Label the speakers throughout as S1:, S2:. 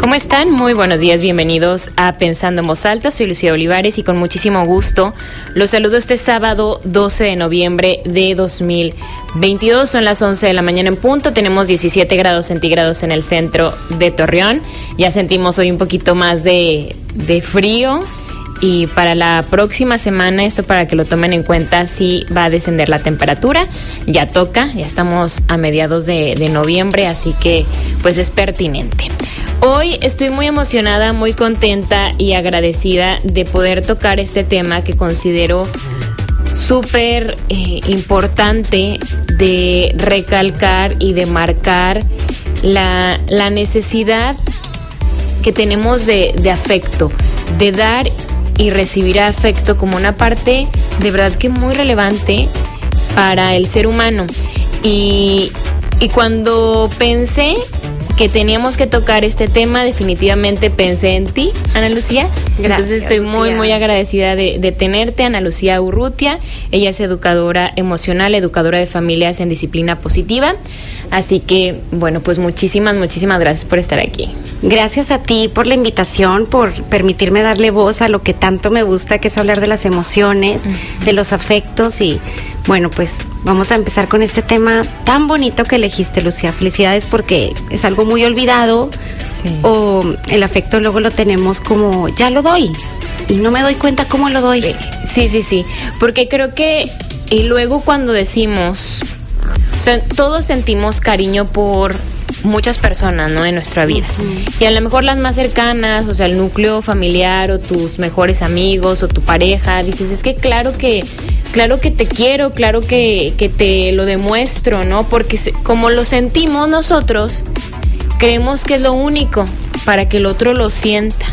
S1: ¿Cómo están? Muy buenos días, bienvenidos a Pensando en Voz Alta. Soy Lucía Olivares y con muchísimo gusto los saludo este sábado 12 de noviembre de 2022. Son las 11 de la mañana en punto. Tenemos 17 grados centígrados en el centro de Torreón. Ya sentimos hoy un poquito más de, de frío. Y para la próxima semana, esto para que lo tomen en cuenta, sí va a descender la temperatura. Ya toca, ya estamos a mediados de, de noviembre, así que pues es pertinente. Hoy estoy muy emocionada, muy contenta y agradecida de poder tocar este tema que considero súper eh, importante de recalcar y de marcar la, la necesidad que tenemos de, afecto, de dar y recibir afecto como una parte de verdad que muy relevante para el ser humano. Y, y cuando pensé que teníamos que tocar este tema, definitivamente pensé en ti, Ana Lucía. Gracias, Entonces estoy muy, muy agradecida de, de, tenerte, Ana Lucía Urrutia. Ella es educadora emocional, educadora de familias en disciplina positiva. Así que, bueno, pues muchísimas, muchísimas gracias por estar aquí.
S2: Gracias a ti por la invitación, por permitirme darle voz a lo que tanto me gusta, que es hablar de las emociones, de los afectos y bueno, pues vamos a empezar con este tema tan bonito que elegiste, Lucía. Felicidades porque es algo muy olvidado sí. o el afecto luego lo tenemos como ya lo doy y no me doy cuenta cómo lo doy.
S1: Sí, sí, sí, porque creo que y luego cuando decimos, o sea, todos sentimos cariño por muchas personas, ¿no? En nuestra vida. Y a lo mejor las más cercanas, o sea, el núcleo familiar o tus mejores amigos o tu pareja, dices, es que claro que claro que te quiero, claro que, que te lo demuestro, ¿no? Porque como lo sentimos nosotros, creemos que es lo único para que el otro lo sienta.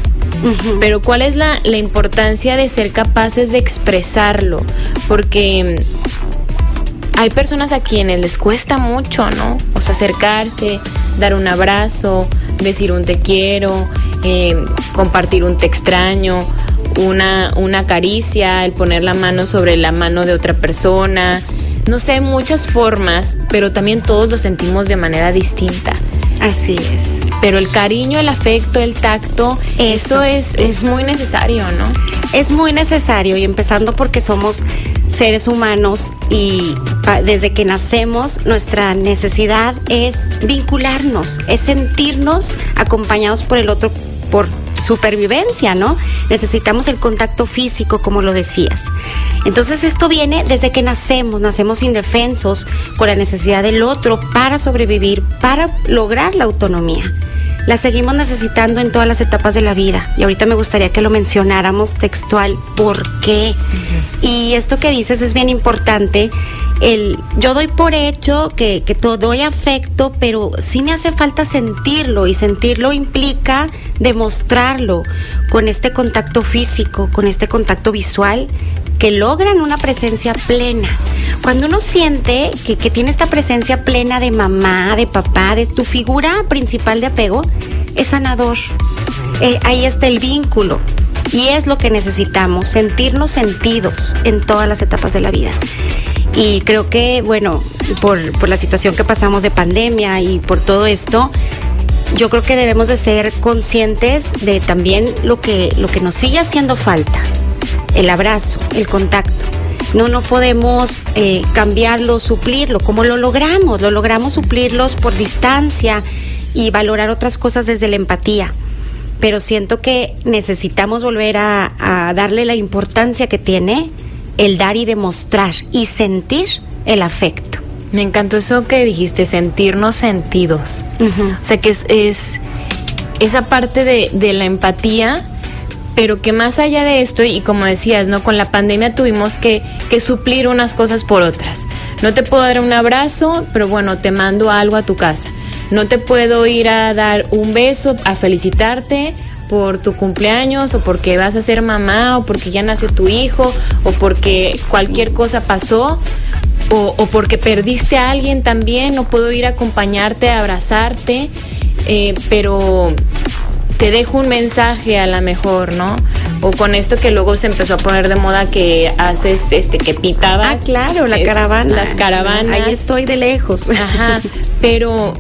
S1: Uh -huh. Pero ¿cuál es la, la importancia de ser capaces de expresarlo? Porque hay personas a quienes les cuesta mucho, ¿no? O sea, acercarse, dar un abrazo, decir un te quiero, eh, compartir un te extraño, una, una caricia, el poner la mano sobre la mano de otra persona. No sé, muchas formas, pero también todos lo sentimos de manera distinta.
S2: Así es.
S1: Pero el cariño, el afecto, el tacto, eso, eso es, es muy necesario, ¿no?
S2: Es muy necesario y empezando porque somos seres humanos y desde que nacemos nuestra necesidad es vincularnos, es sentirnos acompañados por el otro por supervivencia, ¿no? Necesitamos el contacto físico, como lo decías. Entonces esto viene desde que nacemos, nacemos indefensos con la necesidad del otro para sobrevivir, para lograr la autonomía. La seguimos necesitando en todas las etapas de la vida. Y ahorita me gustaría que lo mencionáramos textual, ¿por qué? Uh -huh. Y esto que dices es bien importante. El, yo doy por hecho que, que todo doy afecto, pero sí me hace falta sentirlo y sentirlo implica demostrarlo con este contacto físico, con este contacto visual que logran una presencia plena. Cuando uno siente que, que, tiene esta presencia plena de mamá, de papá, de tu figura principal de apego, es sanador. Eh, ahí está el vínculo. Y es lo que necesitamos, sentirnos sentidos en todas las etapas de la vida. Y creo que, bueno, por, por la situación que pasamos de pandemia y por todo esto, yo creo que debemos de ser conscientes de también lo que, lo que nos sigue haciendo falta el abrazo, el contacto. No, no podemos eh, cambiarlo, suplirlo. como lo logramos? Lo logramos suplirlos por distancia y valorar otras cosas desde la empatía. Pero siento que necesitamos volver a, a darle la importancia que tiene el dar y demostrar y sentir el afecto.
S1: Me encantó eso que dijiste, sentirnos sentidos. Uh -huh. O sea, que es, es esa parte de, de la empatía pero que más allá de esto, y como decías, ¿no? Con la pandemia tuvimos que, que, suplir unas cosas por otras. No te puedo dar un abrazo, pero bueno, te mando algo a tu casa. No te puedo ir a dar un beso, a felicitarte por tu cumpleaños o porque vas a ser mamá o porque ya nació tu hijo o porque cualquier cosa pasó o, o porque perdiste a alguien también, no puedo ir a acompañarte, a abrazarte, eh, pero te dejo un mensaje a la mejor, ¿no? O con esto que luego se empezó a poner de moda que haces, este, que pitabas.
S2: Ah, claro, la eh, caravana.
S1: Las caravanas.
S2: Ahí estoy de lejos.
S1: Ajá, pero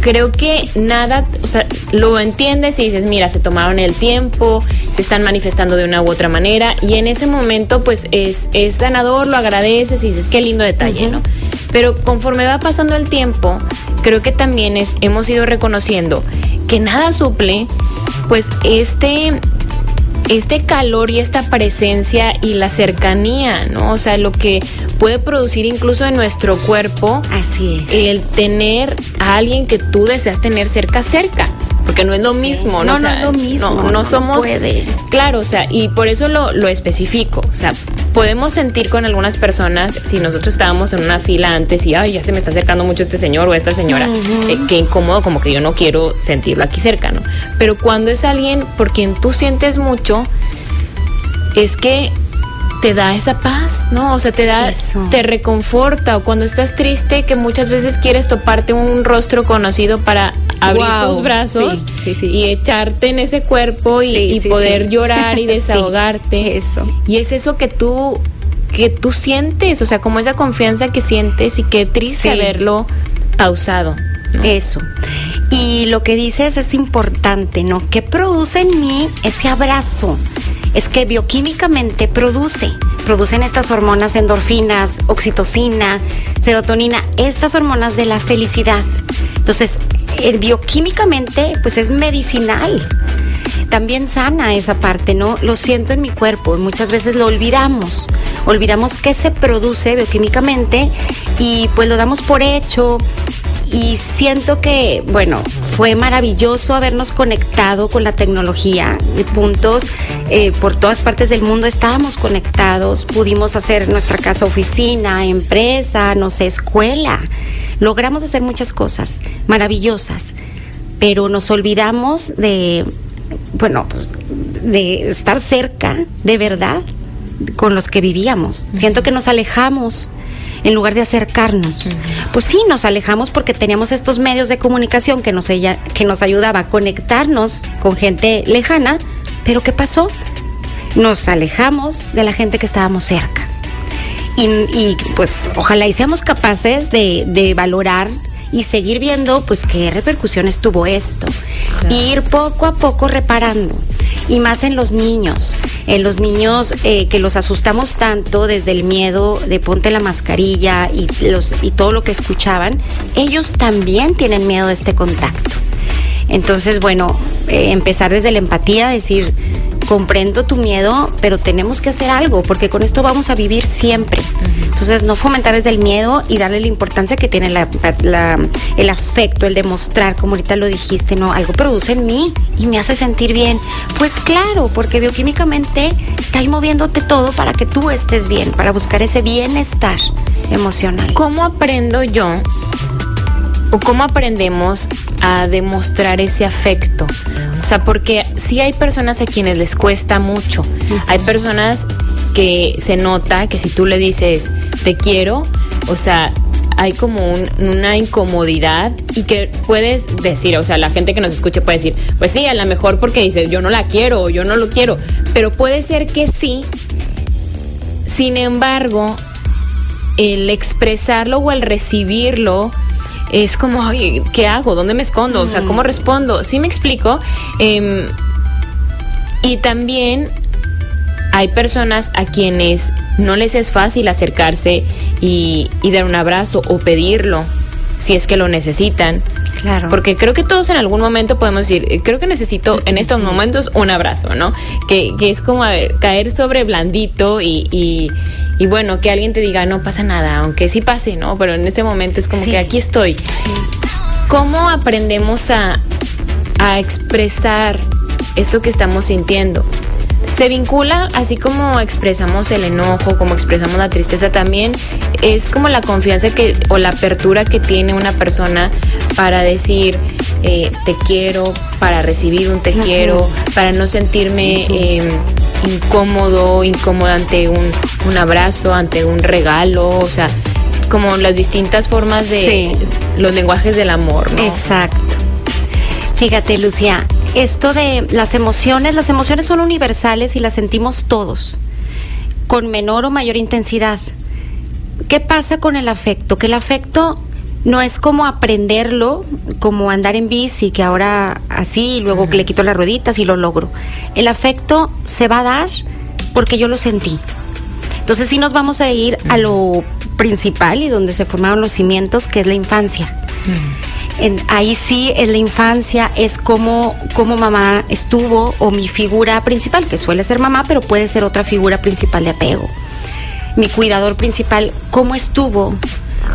S1: creo que nada, o sea, lo entiendes y dices, mira, se tomaron el tiempo, se están manifestando de una u otra manera y en ese momento pues es, es sanador, lo agradeces y dices, qué lindo detalle, ¿no? Pero conforme va pasando el tiempo, creo que también es, hemos ido reconociendo que nada suple pues este este calor y esta presencia y la cercanía, ¿no? O sea, lo que puede producir incluso en nuestro cuerpo.
S2: Así
S1: es. El tener a alguien que tú deseas tener cerca, cerca porque no es lo mismo,
S2: ¿no? No, es lo mismo.
S1: No, no, somos.
S2: puede.
S1: Claro, o sea, y por eso lo, lo especifico. O sea, podemos sentir con algunas personas, si nosotros estábamos en una fila antes y, ay, ya se me está acercando mucho este señor o esta señora, eh, qué incómodo, como que yo no quiero sentirlo aquí cerca, ¿no? Pero cuando es alguien por quien tú sientes mucho, es que te da esa paz, ¿no? O sea, te da, te reconforta. O cuando estás triste, que muchas veces quieres toparte un rostro conocido para abrir tus brazos y echarte en ese cuerpo y, poder llorar y desahogarte.
S2: eso.
S1: Y es eso que tú que tú sientes, o sea, como esa confianza que sientes y qué triste verlo pausado.
S2: Eso. Y lo que dices es importante, ¿no? ¿Qué produce en mí ese abrazo? Es que bioquímicamente produce, producen estas hormonas endorfinas, oxitocina, serotonina, estas hormonas de la felicidad. Entonces, el bioquímicamente, pues es medicinal. También sana esa parte, ¿no? Lo siento en mi cuerpo, muchas veces lo olvidamos. Olvidamos qué se produce bioquímicamente y pues lo damos por hecho y siento que, bueno, fue maravilloso habernos conectado con la tecnología puntos eh, por todas partes del mundo. Estábamos conectados, pudimos hacer nuestra casa oficina, empresa, no sé, escuela. Logramos hacer muchas cosas maravillosas, pero nos olvidamos de, bueno, pues, de estar cerca, de verdad, con los que vivíamos. Siento que nos alejamos en lugar de acercarnos. Pues sí, nos alejamos porque teníamos estos medios de comunicación que nos, ella, que nos ayudaba a conectarnos con gente lejana, pero ¿qué pasó? Nos alejamos de la gente que estábamos cerca. Y, pues ojalá y seamos capaces de, de valorar y seguir viendo pues qué repercusiones tuvo esto. Ir poco a poco reparando. Y más en los niños, en los niños eh, que los asustamos tanto desde el miedo de ponte la mascarilla y, los, y todo lo que escuchaban, ellos también tienen miedo de este contacto. Entonces, bueno, eh, empezar desde la empatía, decir, comprendo tu miedo, pero tenemos que hacer algo, porque con esto vamos a vivir siempre. Entonces, no fomentar desde el miedo y darle la importancia que tiene el afecto, el demostrar, como ahorita lo dijiste, no, algo produce en mí y me hace sentir bien. Pues claro, porque bioquímicamente está ahí moviéndote todo para que tú estés bien, para buscar ese bienestar emocional.
S1: ¿Cómo aprendo yo o cómo aprendemos a demostrar ese afecto? O sea, porque sí hay personas a quienes les cuesta mucho. Hay personas que se nota que si tú le dices te quiero, o sea, hay como una incomodidad y que puedes decir, o sea, la gente que nos escuche puede decir, pues sí, a lo mejor porque dice, yo no la quiero o yo no lo quiero, pero puede ser que sí. Sin embargo, el expresarlo o el recibirlo es como, ¿qué hago? ¿Dónde me escondo? O sea, ¿cómo respondo? ¿Sí me explico? Em, y también hay personas a quienes no les es fácil acercarse y, dar un abrazo o pedirlo si es que lo necesitan.
S2: Claro.
S1: Porque creo que todos en algún momento podemos decir, eh, creo que necesito en estos momentos un abrazo, ¿no? Que, es como caer sobre blandito y, y bueno, que alguien te diga, no pasa nada, aunque sí pase, ¿no? Pero en este momento es como que aquí estoy. ¿Cómo aprendemos a, a expresar esto que estamos sintiendo? Se vincula, así como expresamos el enojo, como expresamos la tristeza también, es como la confianza que o la apertura que tiene una persona para decir eh, te quiero, para recibir un te quiero, para no sentirme em, incómodo, incómodo ante un, un, abrazo, ante un regalo, o sea, como las distintas formas de los lenguajes del amor. ¿no?
S2: Exacto. Fíjate, Lucía, esto de las emociones, las emociones son universales y las sentimos todos, con menor o mayor intensidad. ¿Qué pasa con el afecto? Que el afecto no es como aprenderlo, como andar en bici, que ahora así, luego le quito las rueditas y lo logro. El afecto se va a dar porque yo lo sentí. Entonces sí nos vamos a ir a lo principal y donde se formaron los cimientos, que es la infancia. Ahí sí es la infancia, es como, como mamá estuvo o mi figura principal, que suele ser mamá, pero puede ser otra figura principal de apego. Mi cuidador principal, cómo estuvo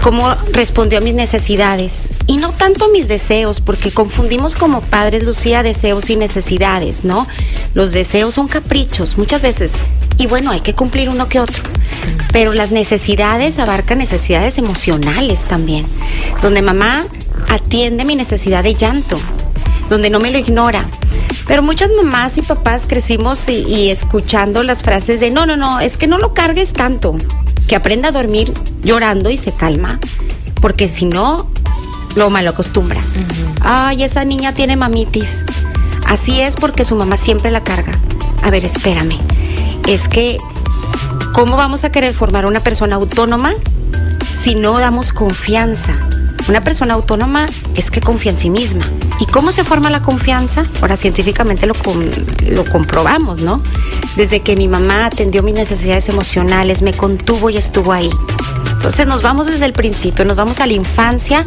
S2: cómo respondió a mis necesidades y no tanto a mis deseos, porque confundimos como padres, Lucía, deseos y necesidades, ¿no? Los deseos son caprichos muchas veces y bueno, hay que cumplir uno que otro, pero las necesidades abarcan necesidades emocionales también, donde mamá atiende mi necesidad de llanto, donde no me lo ignora. Pero muchas mamás y papás crecimos y, y escuchando las frases de no, no, no, es que no lo cargues tanto que aprenda a dormir llorando y se calma, porque si no, lo malo acostumbras. Ay, esa niña tiene mamitis. Así es porque su mamá siempre la carga. A ver, espérame. Es que, ¿cómo vamos a querer formar una persona autónoma si no damos confianza? Una persona autónoma es que confía en sí misma. ¿Y cómo se forma la confianza? Ahora científicamente lo, lo comprobamos, ¿no? Desde que mi mamá atendió mis necesidades emocionales, me contuvo y estuvo ahí. Entonces nos vamos desde el principio, nos vamos a la infancia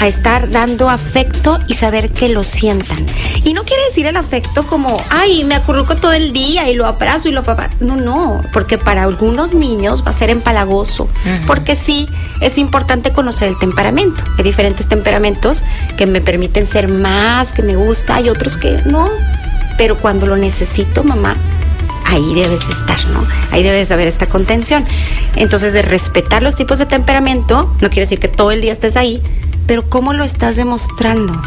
S2: a estar dando afecto y saber que lo sientan. Y no quiere decir el afecto como, ay, me acurruco todo el día y lo abrazo y lo papá. No, no, porque para algunos niños va a ser empalagoso. Porque sí, es importante conocer el temperamento. Hay diferentes temperamentos que me permiten ser más, que me gusta, hay otros que no. Pero cuando lo necesito, mamá, ahí debes estar, ¿no? Ahí debes haber esta contención. Entonces, de respetar los tipos de temperamento, no quiere decir que todo el día estés ahí, pero ¿cómo lo estás demostrando?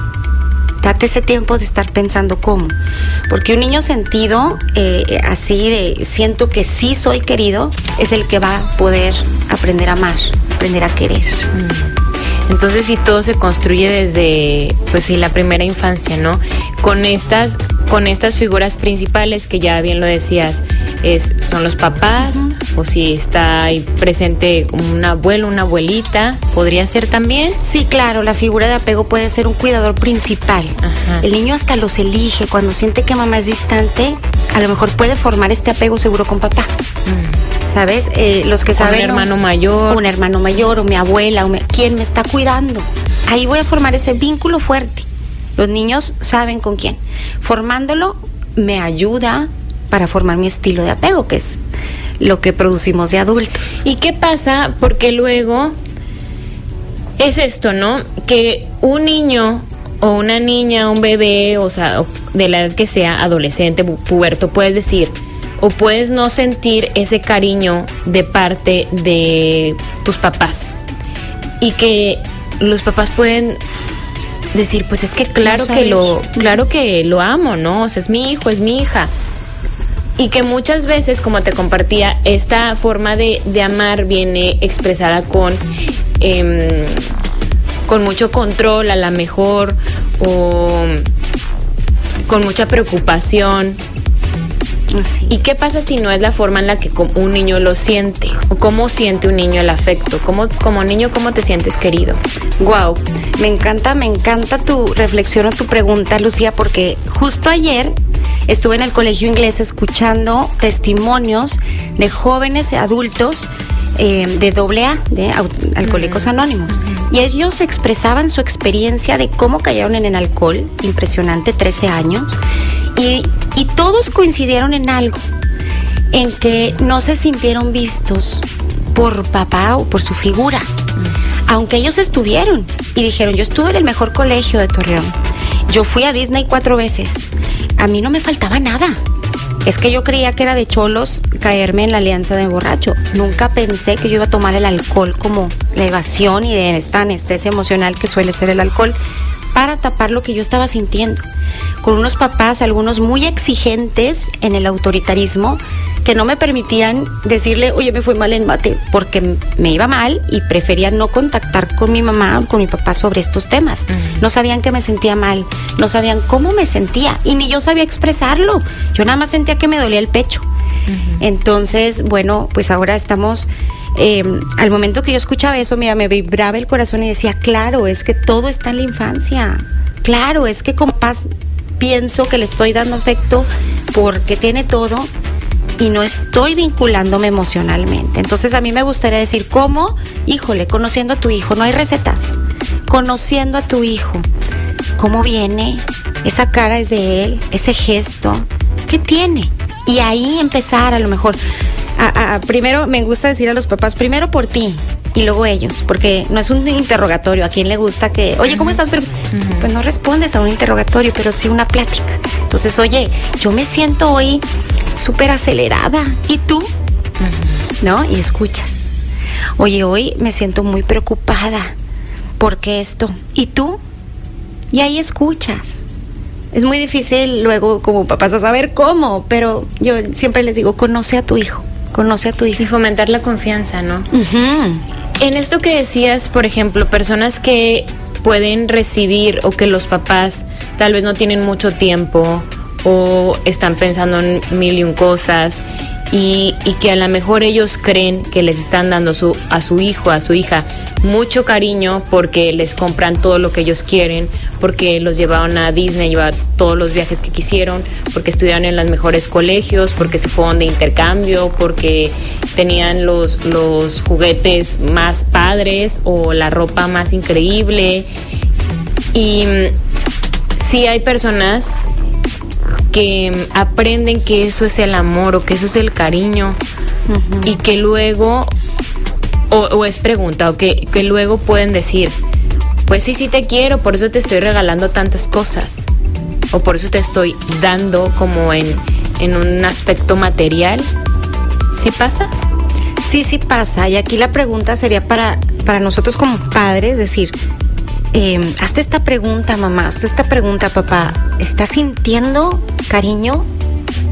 S2: Date ese tiempo de estar pensando cómo. Porque un niño sentido, eh, así de siento que sí soy querido, es el que va a poder aprender a amar, aprender a querer. Mm.
S1: Entonces si todo se construye desde, pues sí, la primera infancia, ¿no? Con estas, con estas figuras principales que ya bien lo decías, es, son los papás, o si está ahí presente un abuelo, una abuelita, ¿podría ser también?
S2: Sí, claro, la figura de apego puede ser un cuidador principal. El niño hasta los elige, cuando siente que mamá es distante, a lo mejor puede formar este apego seguro con papá. Mm. ¿Sabes? Eh, los que saben.
S1: Un hermano mayor.
S2: Un hermano mayor o mi abuela, o quién me está cuidando. Ahí voy a formar ese vínculo fuerte. Los niños saben con quién. Formándolo me ayuda para formar mi estilo de apego, que es lo que producimos de adultos.
S1: ¿Y qué pasa? Porque luego es esto, ¿no? Que un niño o una niña, un bebé, o sea, de la edad que sea, adolescente, puberto, puedes decir, o puedes no sentir ese cariño de parte de tus papás. Y que los papás pueden decir pues es que claro que lo claro que lo amo no o sea es mi hijo es mi hija y que muchas veces como te compartía esta forma de, amar viene expresada con em, con mucho control a la mejor o con mucha preocupación ¿Y qué pasa si no es la forma en la que un niño lo siente? ¿O cómo siente un niño el afecto? ¿Cómo, como niño, cómo te sientes querido?
S2: Wow, me encanta, me encanta tu reflexión o tu pregunta, Lucía, porque justo ayer estuve en el colegio inglés escuchando testimonios de jóvenes adultos eh, de AA, de Alcohólicos Anónimos. Y ellos expresaban su experiencia de cómo cayeron en el alcohol, impresionante, 13 años, y, todos coincidieron en algo, en que no se sintieron vistos por papá o por su figura, aunque ellos estuvieron y dijeron, yo estuve en el mejor colegio de Torreón, yo fui a Disney cuatro veces, a mí no me faltaba nada. Es que yo creía que era de cholos caerme en la alianza de borracho. Nunca pensé que yo iba a tomar el alcohol como la evasión y de esta anestesia emocional que suele ser el alcohol para tapar lo que yo estaba sintiendo. Con unos papás, algunos muy exigentes en el autoritarismo, que no me permitían decirle, oye, me fue mal en mate, porque me iba mal y prefería no contactar con mi mamá o con mi papá sobre estos temas. No sabían que me sentía mal, no sabían cómo me sentía y ni yo sabía expresarlo. Yo nada más sentía que me dolía el pecho. Entonces, bueno, pues ahora estamos eh, al momento que yo escuchaba eso, mira, me vibraba el corazón y decía, claro, es que todo está en la infancia. Claro, es que como paz pienso que le estoy dando afecto porque tiene todo y no estoy vinculándome emocionalmente. Entonces a mí me gustaría decir, ¿cómo? Híjole, conociendo a tu hijo, no hay recetas. Conociendo a tu hijo, ¿cómo viene? Esa cara es de él, ese gesto, ¿qué tiene? Y ahí empezar a lo mejor. primero me gusta decir a los papás, primero por ti, y luego ellos, porque no es un interrogatorio. ¿A quién le gusta que, oye, ¿cómo estás? Pues no respondes a un interrogatorio, pero sí una plática. Entonces, oye, yo me siento hoy súper acelerada. ¿Y tú? ¿No? Y escuchas. Oye, hoy me siento muy preocupada. ¿Por qué esto? ¿Y tú? Y ahí escuchas. Es muy difícil luego como papás a saber cómo, pero yo siempre les digo, conoce a tu hijo, conoce a tu hijo.
S1: Y fomentar la confianza, ¿no? En esto que decías, por ejemplo, personas que pueden recibir o que los papás tal vez no tienen mucho tiempo o están pensando en mil y un cosas y, que a lo mejor ellos creen que les están dando su, a su hijo, a su hija, mucho cariño porque les compran todo lo que ellos quieren, porque los llevaron a Disney, llevaron todos los viajes que quisieron, porque estudiaron en los mejores colegios, porque se fueron de intercambio, porque tenían los, los juguetes más padres o la ropa más increíble. Y mm, sí hay personas que aprenden que eso es el amor o que eso es el cariño y que luego, o, es pregunta, o que, que luego pueden decir, pues sí, sí te quiero, por eso te estoy regalando tantas cosas, o por eso te estoy dando como en, en un aspecto material. ¿Sí pasa?
S2: Sí, sí pasa. Y aquí la pregunta sería para, para nosotros como padres, decir, eh, hazte esta pregunta, mamá, hazte esta pregunta, papá. ¿Estás sintiendo cariño?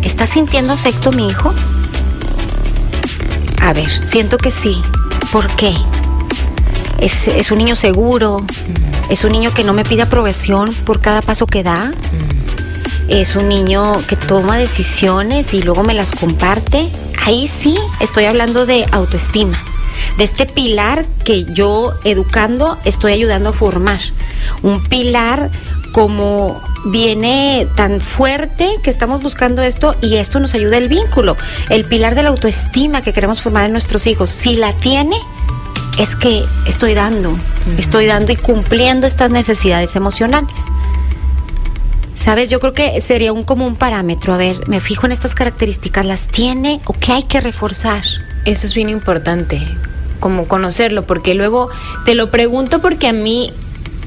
S2: ¿Estás sintiendo afecto mi hijo? A ver, siento que sí. ¿Por qué? Es, es un niño seguro, mm. es un niño que no me pide aprobación por cada paso que da, mm. es un niño que toma decisiones y luego me las comparte. Ahí sí estoy hablando de autoestima de este pilar que yo educando estoy ayudando a formar. Un pilar como viene tan fuerte que estamos buscando esto y esto nos ayuda el vínculo, el pilar de la autoestima que queremos formar en nuestros hijos. Si la tiene, es que estoy dando, estoy dando y cumpliendo estas necesidades emocionales. ¿Sabes? Yo creo que sería un como un parámetro. A ver, me fijo en estas características, ¿las tiene o qué hay que reforzar?
S1: Eso es bien importante como conocerlo, porque luego te lo pregunto porque a mí,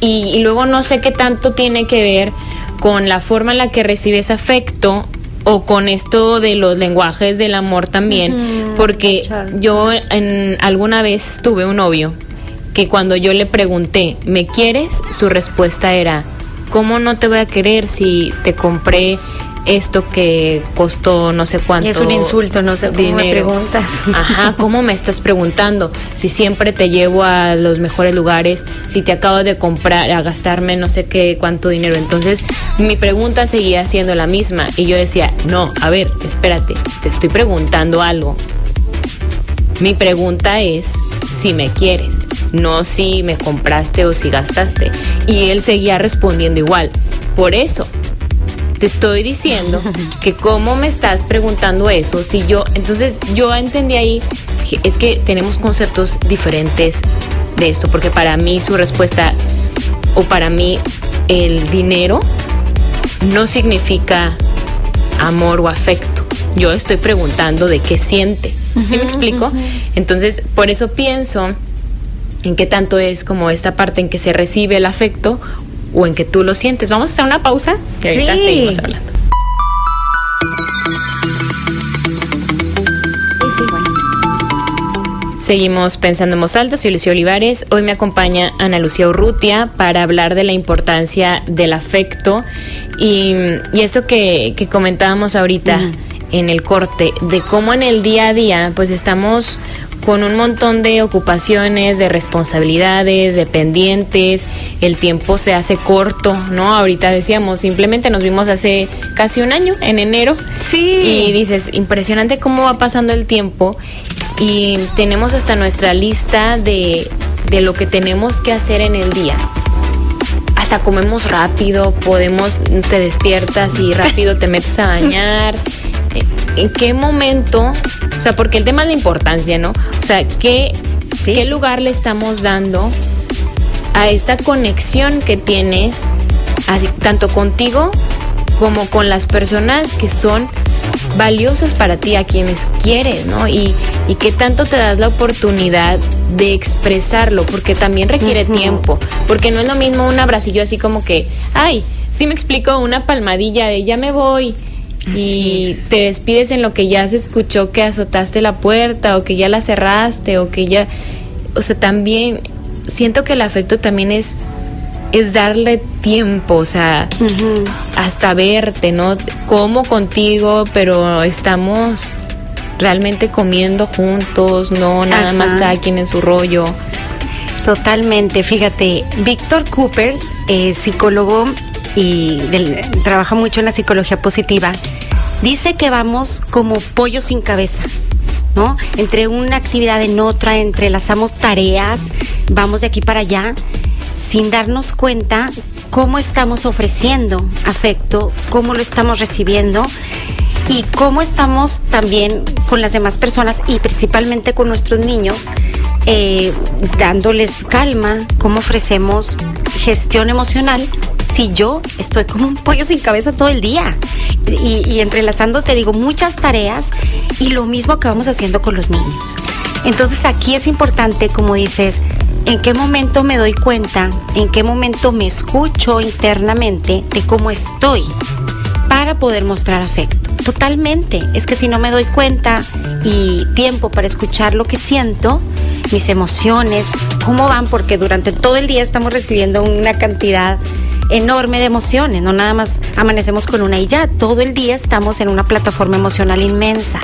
S1: y, luego no sé qué tanto tiene que ver con la forma en la que recibes afecto o con esto de los lenguajes del amor también, porque yo en, alguna vez tuve un novio que cuando yo le pregunté, ¿me quieres? Su respuesta era, ¿cómo no te voy a querer si te compré esto que costó no sé cuánto.
S2: Es un insulto, no sé dinero. me preguntas.
S1: Ajá, ¿cómo me estás preguntando? Si siempre te llevo a los mejores lugares, si te acabo de comprar, a gastarme no sé qué cuánto dinero. Entonces, mi pregunta seguía siendo la misma y yo decía, no, a ver, espérate, te estoy preguntando algo. Mi pregunta es si me quieres, no si me compraste o si gastaste. Y él seguía respondiendo igual. Por eso, te estoy diciendo que cómo me estás preguntando eso, si yo, entonces yo entendí ahí, que es que tenemos conceptos diferentes de esto, porque para mí su respuesta, o para mí el dinero, no significa amor o afecto. Yo estoy preguntando de qué siente. ¿Sí me explico? Entonces, por eso pienso en qué tanto es como esta parte en que se recibe el afecto o en que tú lo sientes. Vamos a hacer una pausa y ahorita seguimos hablando. Seguimos pensando en voz alta, soy Lucía Olivares. Hoy me acompaña Ana Lucía Urrutia para hablar de la importancia del afecto y, y esto que, que comentábamos ahorita en el corte, de cómo en el día a día pues estamos con un montón de ocupaciones, de responsabilidades, de pendientes, el tiempo se hace corto, ¿no? Ahorita decíamos, simplemente nos vimos hace casi un año, en enero.
S2: Sí.
S1: Y dices, impresionante cómo va pasando el tiempo y tenemos hasta nuestra lista de, de lo que tenemos que hacer en el día. Hasta comemos rápido, podemos, te despiertas y rápido te metes a bañar. ¿En qué momento? O sea, porque el tema la importancia, ¿no? O sea, ¿qué, ¿qué lugar le estamos dando a esta conexión que tienes, así, tanto contigo como con las personas que son valiosas para ti, a quienes quieres, ¿no? Y, y qué tanto te das la oportunidad de expresarlo, porque también requiere tiempo, porque no es lo mismo un abracillo así como que, ay, sí me explico, una palmadilla de ya me voy. Y te despides en lo que ya se escuchó que azotaste la puerta o que ya la cerraste o que ya, o sea, también siento que el afecto también es es darle tiempo, o sea, hasta verte, ¿no? Como contigo, pero estamos realmente comiendo juntos, no nada más cada quien en su rollo.
S2: Totalmente, fíjate, Víctor Coopers, eh, psicólogo y trabaja mucho en la psicología positiva, dice que vamos como pollo sin cabeza. ¿No? Entre una actividad en otra, entrelazamos tareas, vamos de aquí para allá sin darnos cuenta cómo estamos ofreciendo afecto, cómo lo estamos recibiendo y cómo estamos también con las demás personas y principalmente con nuestros niños, eh, dándoles calma, cómo ofrecemos gestión emocional si yo estoy como un pollo sin cabeza todo el día. Y, y entrelazando, te digo, muchas tareas y lo mismo acabamos haciendo con los niños. Entonces aquí es importante, como dices, en qué momento me doy cuenta, en qué momento me escucho internamente de cómo estoy para poder mostrar afecto. Totalmente. Es que si no me doy cuenta y tiempo para escuchar lo que siento, mis emociones, cómo van, porque durante todo el día estamos recibiendo una cantidad enorme de emociones, no nada más amanecemos con una y ya, todo el día estamos en una plataforma emocional inmensa.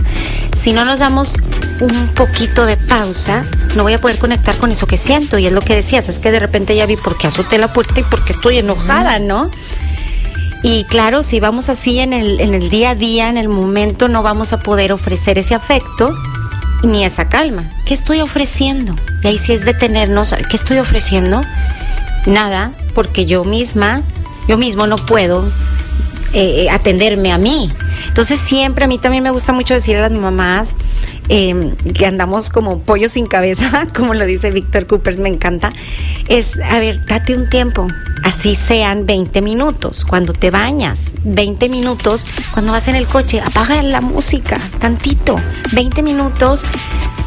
S2: Si no nos damos un poquito de pausa, no voy a poder conectar con eso que siento. Y es lo que decías, es que de repente ya vi por qué azoté la puerta y por qué estoy enojada, ¿no? Y claro, si vamos así en el, en el día a día, en el momento, no vamos a poder ofrecer ese afecto ni esa calma. ¿Qué estoy ofreciendo? Y ahí sí es detenernos, ¿qué estoy ofreciendo? Nada, porque yo misma, yo mismo no puedo eh, atenderme a mí. Entonces siempre a mí también me gusta mucho decir a las mamás em, que andamos como pollo sin cabeza, como lo dice Víctor Coopers, me encanta, es, a ver, date un tiempo, así sean 20 minutos, cuando te bañas, 20 minutos, cuando vas en el coche, apaga la música, tantito, 20 minutos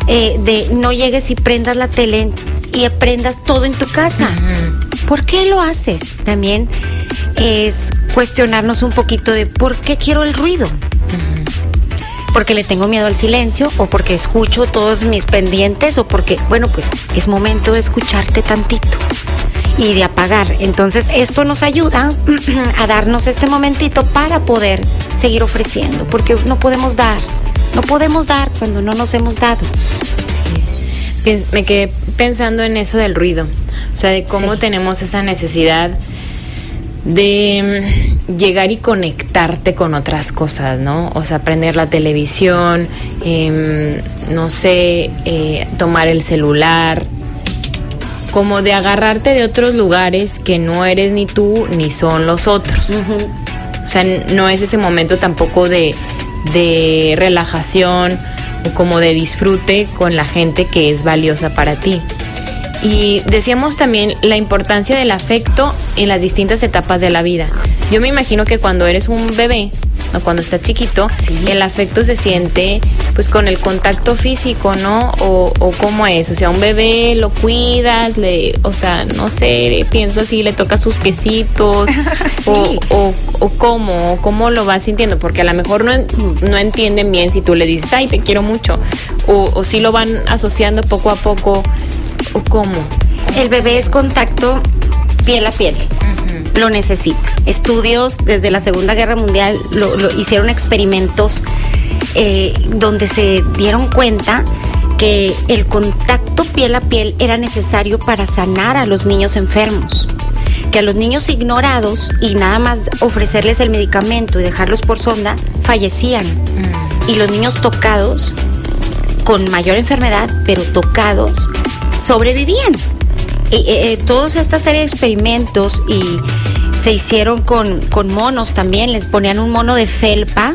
S2: eh, de no llegues y prendas la tele y aprendas todo en tu casa. ¿Por qué lo haces? También es cuestionarnos un poquito de por qué quiero el ruido. Porque le tengo miedo al silencio o porque escucho todos mis pendientes o porque, bueno, pues es momento de escucharte tantito y de apagar. Entonces esto nos ayuda a darnos este momentito para poder seguir ofreciendo, porque no podemos dar, no podemos dar cuando no nos hemos dado.
S1: Me quedé pensando en eso del ruido, o sea, de cómo tenemos esa necesidad de mm, llegar y conectarte con otras cosas, ¿no? O sea, prender la televisión, em, no sé, eh, tomar el celular, como de agarrarte de otros lugares que no eres ni tú ni son los otros. O sea, no es ese momento tampoco de, de relajación o como de disfrute con la gente que es valiosa para ti. Y decíamos también la importancia del afecto en las distintas etapas de la vida. Yo me imagino que cuando eres un bebé o cuando estás chiquito, el afecto se siente pues con el contacto físico, ¿no? O, o cómo es, o sea, un bebé lo cuidas, le, o sea, no sé, pienso así, le tocas sus piecitos, o, o, o, cómo, o cómo lo vas sintiendo, porque a lo mejor no, no entienden bien si tú le dices, ay, te quiero mucho, o, o si lo van asociando poco a poco o cómo?
S2: El bebé es contacto piel a piel. Lo necesita. Estudios desde la Segunda Guerra Mundial lo, hicieron experimentos eh, donde se dieron cuenta que el contacto piel a piel era necesario para sanar a los niños enfermos. Que a los niños ignorados y nada más ofrecerles el medicamento y dejarlos por sonda, fallecían. Mm. Y los niños tocados con mayor enfermedad, pero tocados, sobrevivían. Eh, eh, toda esta serie de experimentos y se hicieron con, con monos también, les ponían un mono de felpa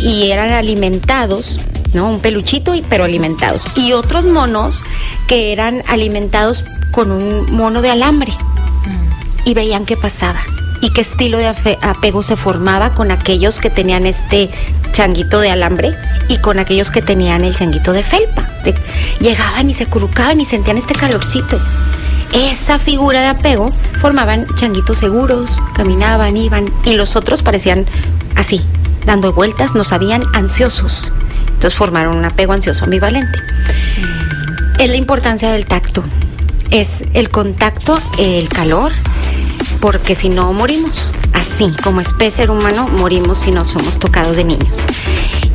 S2: y eran alimentados ¿no? Un peluchito, y, pero alimentados. Y otros monos que eran alimentados con un mono de alambre. Y veían qué pasaba y qué estilo de apego se formaba con aquellos que tenían este changuito de alambre y con aquellos que tenían el changuito de felpa. llegaban y se colocaban y sentían este calorcito. Esa figura de apego formaban changuitos seguros, caminaban, iban, y los otros parecían así, dando vueltas, no sabían, ansiosos. Entonces formaron un apego ansioso ambivalente. Es la importancia del tacto. Es el contacto, el calor, porque si no morimos. Así, como especie humano, morimos si no somos tocados de niños.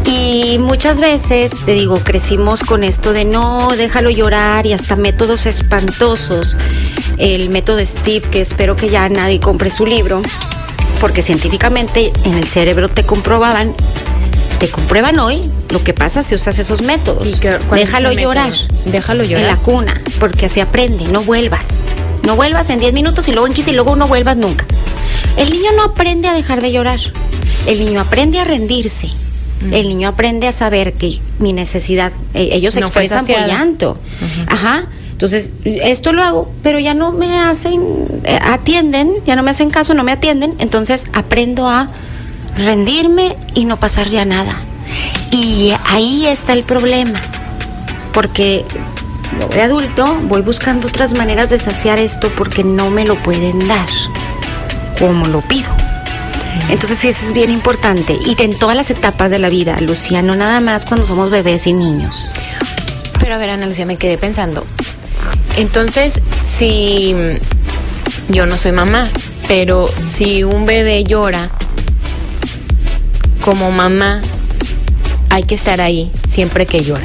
S2: Y muchas veces, te digo, crecimos con esto de no, déjalo llorar y hasta métodos espantosos. El método Steve, que espero que ya nadie compre su libro, porque científicamente en el cerebro te comprobaban te comprueban hoy lo que pasa si usas esos métodos. Déjalo llorar.
S1: Déjalo llorar.
S2: En la cuna, porque así aprende, no vuelvas. No vuelvas en 10 minutos y luego en 15 y luego no vuelvas nunca. El niño no aprende a dejar de llorar. El niño aprende a rendirse. Mm. El niño aprende a saber que mi necesidad, e, ellos se expresan por llanto. Ajá. Entonces, esto lo hago, pero ya no me hacen, eh, atienden, ya no me hacen caso, no me atienden. Entonces, aprendo a rendirme y no pasar ya nada. Y ahí está el problema, porque de adulto voy buscando otras maneras de saciar esto porque no me lo pueden dar como lo pido. Entonces sí, eso es bien importante. Y en todas las etapas de la vida, Lucía, no nada más cuando somos bebés y niños.
S1: Pero a ver, Ana Lucía, me quedé pensando. Entonces, si yo no soy mamá, pero si un bebé llora, como mamá hay que estar ahí siempre que llora.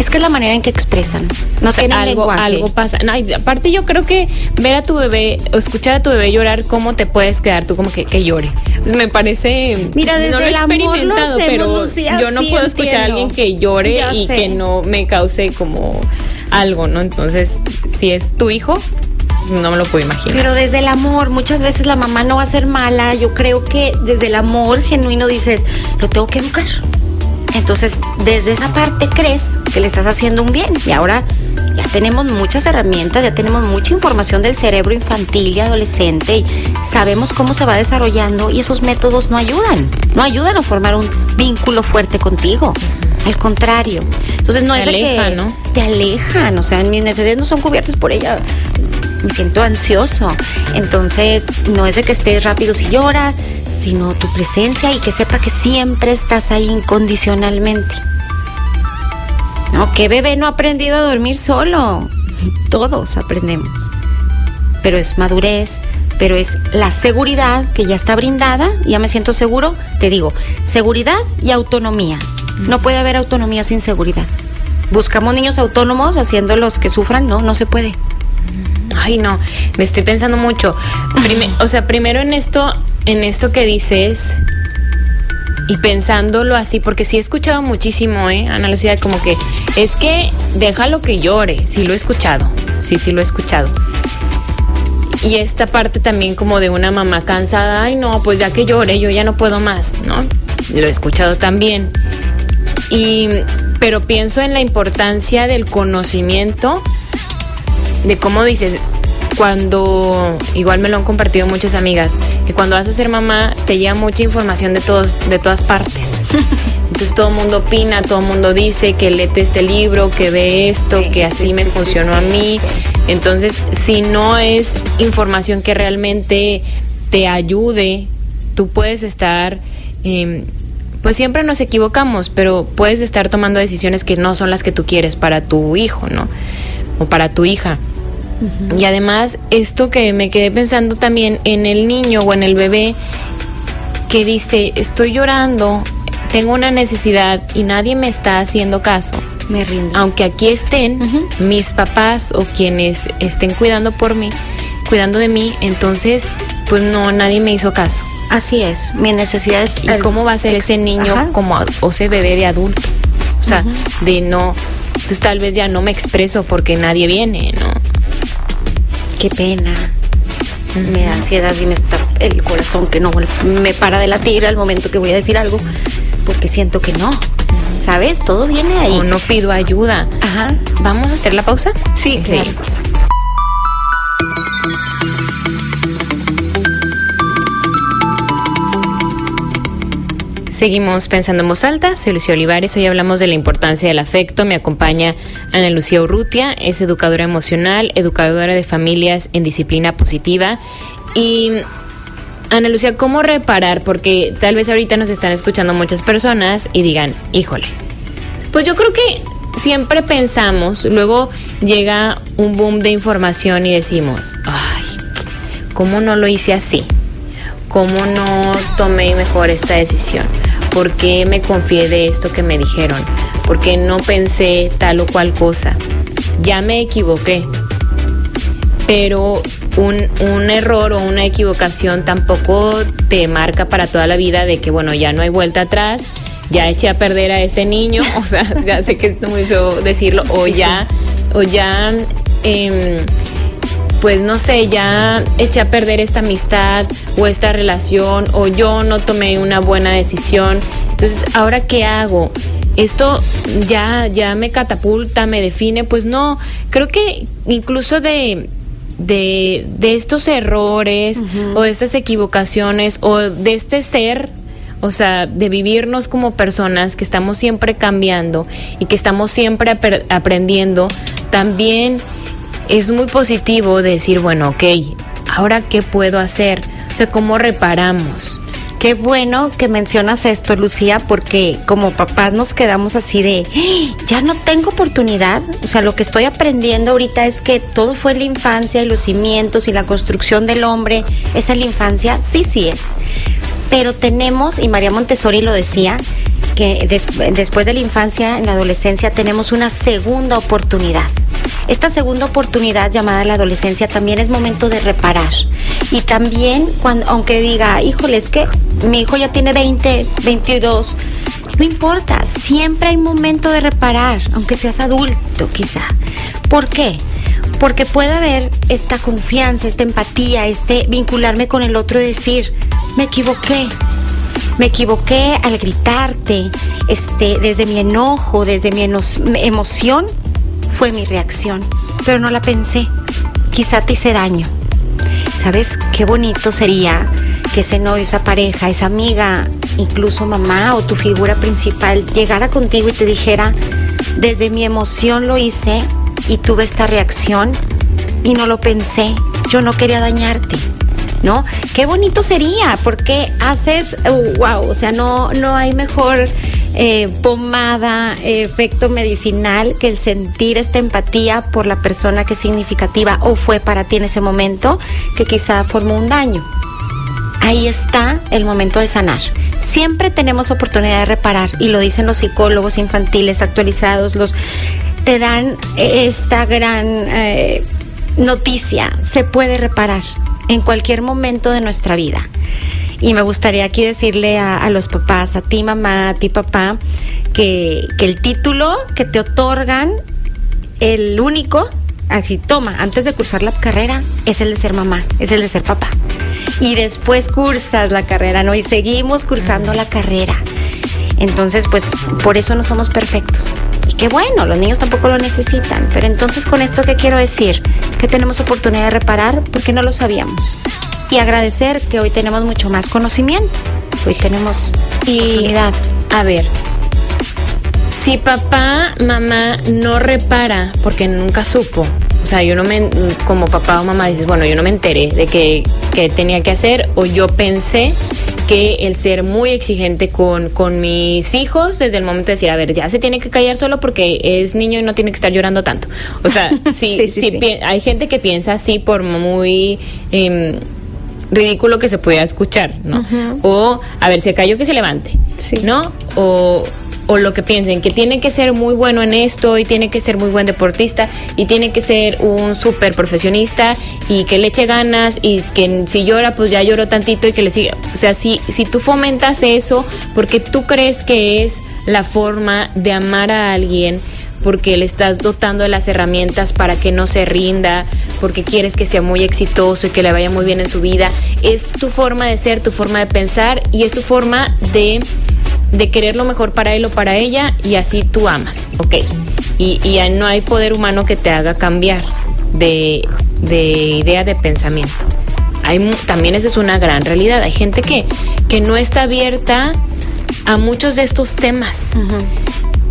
S2: Es que es la manera en que expresan. No sé,
S1: algo, algo pasa. aparte yo creo que ver a tu bebé o escuchar a tu bebé llorar, ¿cómo te puedes quedar tú como que, que llore? Me parece...
S2: Mira, desde no lo he experimentado, pero
S1: yo no puedo escuchar a alguien que llore y que no me cause como algo, ¿no? Entonces, si es tu hijo, no me lo puedo imaginar.
S2: Pero desde el amor, muchas veces la mamá no va a ser mala. Yo creo que desde el amor genuino dices, lo tengo que educar. Entonces, desde esa parte crees que le estás haciendo un bien. Y ahora ya tenemos muchas herramientas, ya tenemos mucha información del cerebro infantil y adolescente y sabemos cómo se va desarrollando y esos métodos no ayudan. No ayudan a formar un vínculo fuerte contigo. Al contrario. Entonces no es de que ¿no? te alejan, o sea, mis necesidades no son cubiertas por ella me siento ansioso. Entonces, no es de que estés rápido si lloras, sino tu presencia y que sepa que siempre estás ahí incondicionalmente. No, ¿qué bebé no ha aprendido a dormir solo? Todos aprendemos. Pero es madurez, pero es la seguridad que ya está brindada, ya me siento seguro, te digo, seguridad y autonomía. No puede haber autonomía sin seguridad. Buscamos niños autónomos haciendo los que sufran, no, no se puede.
S1: Ay, no, me estoy pensando mucho. o sea, primero en esto, en esto que dices y pensándolo así, porque sí he escuchado muchísimo, ¿eh? Ana Lucía, como que es que déjalo que llore. Sí lo he escuchado. Sí, sí lo he escuchado. Y esta parte también como de una mamá cansada, ay no, pues ya que llore, yo ya no puedo más, ¿no? Lo he escuchado también. Y, pero pienso en la importancia del conocimiento de cómo dices, cuando, igual me lo han compartido muchas amigas, que cuando vas a ser mamá te llega mucha información de, todos, de todas partes. Entonces todo el mundo opina, todo el mundo dice que léete este libro, que ve esto, que así me funcionó a mí. Entonces, si no es información que realmente te ayude, tú puedes estar, em, pues siempre nos equivocamos, pero puedes estar tomando decisiones que no son las que tú quieres para tu hijo, ¿no? O para tu hija. Y además, esto que me quedé pensando también en el niño o en el bebé que dice, estoy llorando, tengo una necesidad y nadie me está haciendo caso.
S2: Me rindo.
S1: Aunque aquí estén mis papás o quienes estén cuidando por mí, cuidando de mí, entonces, pues no, nadie me hizo caso.
S2: Así es, mi necesidad es...
S1: ¿Y cómo va a ser ese niño como o ese bebé de adulto? O sea, de no, entonces tal vez ya no me expreso porque nadie viene, ¿no?
S2: Qué pena. Me da ansiedad y me está el corazón que no me para de latir al momento que voy a decir algo, porque siento que no. ¿Sabes? Todo viene ahí.
S1: O no pido ayuda.
S2: Ajá.
S1: ¿Vamos a hacer la pausa?
S2: Sí, claro.
S1: Seguimos. Pensando en voz alta, soy Lucía Olivares, hoy hablamos de la importancia del afecto, me acompaña Ana Lucía Urrutia, es educadora emocional, educadora de familias en disciplina positiva y Ana Lucía, ¿cómo reparar? Porque tal vez ahorita nos están escuchando muchas personas y digan, híjole, pues yo creo que siempre pensamos, luego llega un boom de información y decimos, ay, ¿cómo no lo hice así? ¿Cómo no tomé mejor esta decisión? ¿Por qué me confié de esto que me dijeron? ¿Por qué no pensé tal o cual cosa? Ya me equivoqué. Pero un, un, error o una equivocación tampoco te marca para toda la vida de que, bueno, ya no hay vuelta atrás, ya eché a perder a este niño, o sea, ya sé que es muy feo decirlo, o ya, o ya... Eh, pues no sé, ya eché a perder esta amistad o esta relación o yo no tomé una buena decisión. Entonces, ¿ahora qué hago? Esto ya, ya me catapulta, me define. Pues no, creo que incluso de, de, de estos errores uh -huh. o de estas equivocaciones o de este ser o sea, de vivirnos como personas que estamos siempre cambiando y que estamos siempre ap aprendiendo, también es muy positivo decir, bueno, ok, ahora qué puedo hacer, o sea, cómo reparamos.
S2: Qué bueno que mencionas esto, Lucía, porque como papás nos quedamos así de, ya no tengo oportunidad. O sea, lo que estoy aprendiendo ahorita es que todo fue la infancia y los cimientos y la construcción del hombre es en la infancia. Sí, sí es. Pero tenemos, y María Montessori lo decía, que des después de la infancia, en la adolescencia, tenemos una segunda oportunidad. Esta segunda oportunidad llamada la adolescencia también es momento de reparar. Y también, cuando, aunque diga, híjole, es que mi hijo ya tiene 20, 22, no importa, siempre hay momento de reparar, aunque seas adulto quizá. ¿Por qué? Porque puede haber esta confianza, esta empatía, este vincularme con el otro y decir, me equivoqué, me equivoqué al gritarte, este, desde mi enojo, desde mi emoción, fue mi reacción, pero no la pensé. Quizá te hice daño. ¿Sabes qué bonito sería que ese novio, esa pareja, esa amiga, incluso mamá o tu figura principal llegara contigo y te dijera, desde mi emoción lo hice y tuve esta reacción y no lo pensé, yo no quería dañarte. ¿No? Qué bonito sería, porque haces, wow, o sea, no, no hay mejor eh, pomada, efecto medicinal que el sentir esta empatía por la persona que es significativa o fue para ti en ese momento, que quizá formó un daño. Ahí está el momento de sanar. Siempre tenemos oportunidad de reparar y lo dicen los psicólogos infantiles actualizados, los te dan esta gran eh, noticia, se puede reparar en cualquier momento de nuestra vida. Y me gustaría aquí decirle a, los papás, a ti mamá, a ti papá, que, que el título que te otorgan, el único, así toma, antes de cursar la carrera, es el de ser mamá, es el de ser papá. Y después cursas la carrera, ¿no? Y seguimos cursando la carrera. Entonces, pues por eso no somos perfectos. Y qué bueno, los niños tampoco lo necesitan. Pero entonces con esto, ¿qué quiero decir? Que tenemos oportunidad de reparar porque no lo sabíamos. Y agradecer que hoy tenemos mucho más conocimiento. Hoy tenemos
S1: y,
S2: oportunidad.
S1: A ver, si papá, mamá no repara porque nunca supo, o sea, yo no me, como papá o mamá dices, bueno, yo no me enteré de que, que tenía que hacer o yo pensé que el ser muy exigente con, con, mis hijos desde el momento de decir, a ver, ya se tiene que callar solo porque es niño y no tiene que estar llorando tanto. O sea, sí, sí, sí, sí. hay gente que piensa así por muy... Eh, ridículo que se pueda escuchar, ¿no? O, a ver, se cayó que se levante, ¿no? O, o lo que piensen, que tiene que ser muy bueno en esto y tiene que ser muy buen deportista y tiene que ser un súper profesionista y que le eche ganas y que si llora pues ya lloró tantito y que le siga. O sea, si, si tú fomentas eso porque tú crees que es la forma de amar a alguien, porque le estás dotando de las herramientas para que no se rinda, porque quieres que sea muy exitoso y que le vaya muy bien en su vida. Es tu forma de ser, tu forma de pensar y es tu forma de, de querer lo mejor para él o para ella y así tú amas, ¿ok? Y, y no hay poder humano que te haga cambiar de, de idea de pensamiento. Hay, también esa es una gran realidad. Hay gente que, que no está abierta a muchos de estos temas.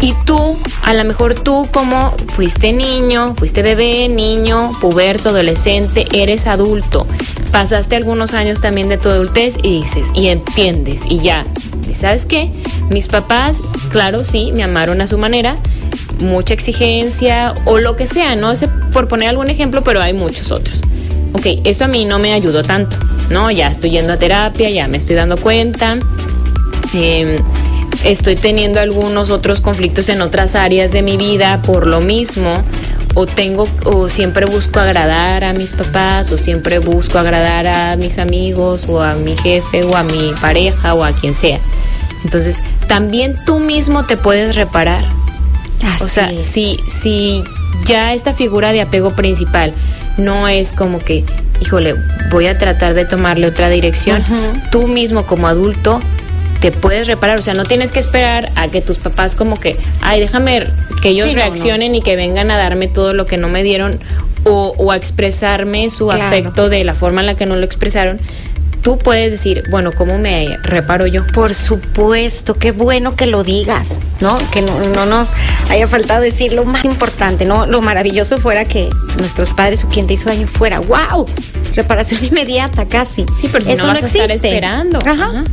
S1: Y tú, a lo mejor tú como fuiste niño, fuiste bebé, niño, puberto, adolescente, eres adulto, pasaste algunos años también de tu adultez y dices, y entiendes, y ya, ¿Y ¿sabes qué? Mis papás, claro, sí, me amaron a su manera, mucha exigencia o lo que sea, no sé por poner algún ejemplo, pero hay muchos otros. Ok, eso a mí no me ayudó tanto, ¿no? Ya estoy yendo a terapia, ya me estoy dando cuenta. Eh, estoy teniendo algunos otros conflictos en otras áreas de mi vida por lo mismo o tengo o siempre busco agradar a mis papás o siempre busco agradar a mis amigos o a mi jefe o a mi pareja o a quien sea. Entonces, también tú mismo te puedes reparar. o sea, si si ya esta figura de apego principal no es como que, híjole, voy a tratar de tomarle otra dirección, tú mismo como adulto te puedes reparar, o sea, no tienes que esperar a que tus papás como que, ay, déjame que ellos reaccionen y que vengan a darme todo lo que no me dieron o, a expresarme su afecto de la forma en la que no lo expresaron. Tú puedes decir, bueno, ¿cómo me reparo yo?
S2: Por supuesto, qué bueno que lo digas, ¿no? Que no, no nos haya faltado decir lo más importante, ¿no? Lo maravilloso fuera que nuestros padres o quien te hizo daño fuera, wow, reparación inmediata casi.
S1: Sí, pero Eso no, vas a estar esperando.
S2: Ajá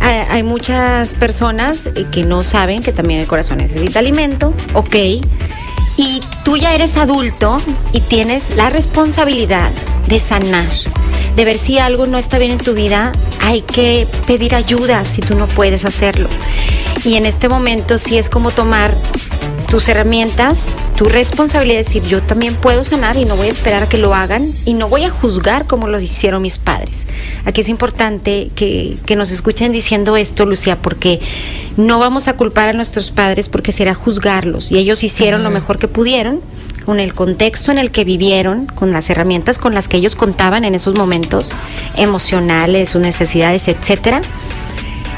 S2: hay muchas personas que no saben que también el corazón necesita alimento, ok, y tú ya eres adulto y tienes la responsabilidad de sanar, de ver si algo no está bien en tu vida, hay que pedir ayuda si tú no puedes hacerlo. Y en este momento sí es como tomar tus herramientas, tu responsabilidad de decir yo también puedo sanar y no voy a esperar a que lo hagan y no voy a juzgar como lo hicieron mis padres. Aquí es importante que, nos escuchen diciendo esto, Lucía, porque no vamos a culpar a nuestros padres porque será juzgarlos y ellos hicieron lo mejor que pudieron con el contexto en el que vivieron, con las herramientas con las que ellos contaban en esos momentos emocionales, sus necesidades, etcétera,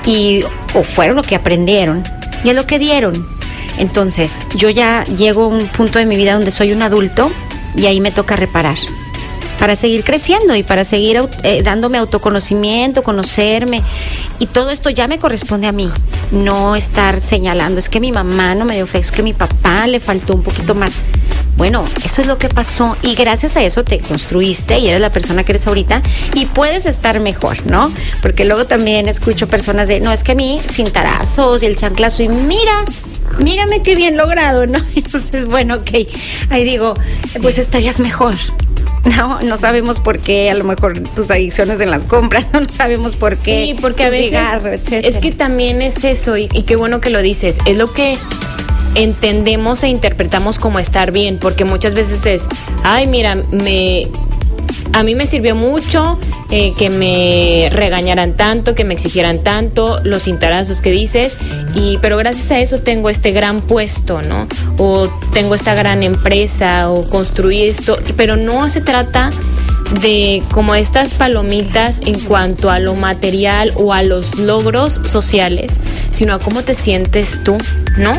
S2: y o fueron lo que aprendieron y es lo que dieron. Entonces, yo ya llego a un punto de mi vida donde soy un adulto y ahí me toca reparar para seguir creciendo y para seguir eh, dándome autoconocimiento, conocerme. Y todo esto ya me corresponde a mí, no estar señalando, es que mi mamá no me dio fe, es que mi papá le faltó un poquito más. Bueno, eso es lo que pasó y gracias a eso te construiste y eres la persona que eres ahorita y puedes estar mejor, ¿no? Porque luego también escucho personas de, no, es que a mí sin tarazos y el chanclazo y mira, mírame qué bien logrado, ¿no? Entonces, bueno, ok, ahí digo, pues estarías mejor. No, no sabemos por qué, a lo mejor tus adicciones en las compras, no sabemos por qué.
S1: Sí, porque a veces es que también es eso y, y qué bueno que lo dices, es lo que entendemos e interpretamos como estar bien, porque muchas veces es, ay, mira, me a mí me sirvió mucho eh, que me regañaran tanto, que me exigieran tanto, los cintarazos que dices, y, pero gracias a eso tengo este gran puesto, ¿no? O tengo esta gran empresa, o construí esto, pero no se trata de como estas palomitas en cuanto a lo material o a los logros sociales, sino a cómo te sientes tú, ¿no?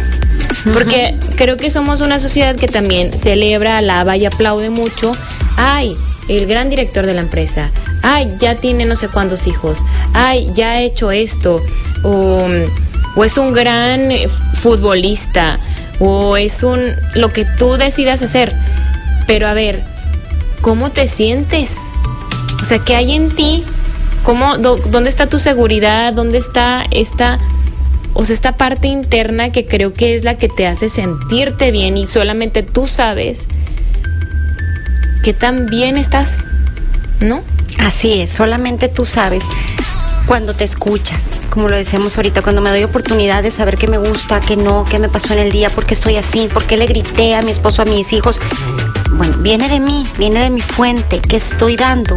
S1: Porque creo que somos una sociedad que también celebra, alaba y aplaude mucho. Ay, el gran director de la empresa, ay, ya tiene no sé cuántos hijos, ay, ya ha hecho esto, o, es un gran futbolista, o es un lo que tú decidas hacer. Pero a ver, ¿cómo te sientes? O sea, ¿qué hay en ti? ¿Cómo, ¿Dónde está tu seguridad? ¿Dónde está esta, o sea, esta parte interna que creo que es la que te hace sentirte bien y solamente tú sabes que tan bien estás, ¿no?
S2: Así es, solamente tú sabes. cuando te escuchas, como lo decíamos ahorita, cuando me doy oportunidad de saber qué me gusta, qué no, qué me pasó en el día, por qué estoy así, por qué le grité a mi esposo, a mis hijos. Bueno, viene de mí, viene de mi fuente, qué estoy dando,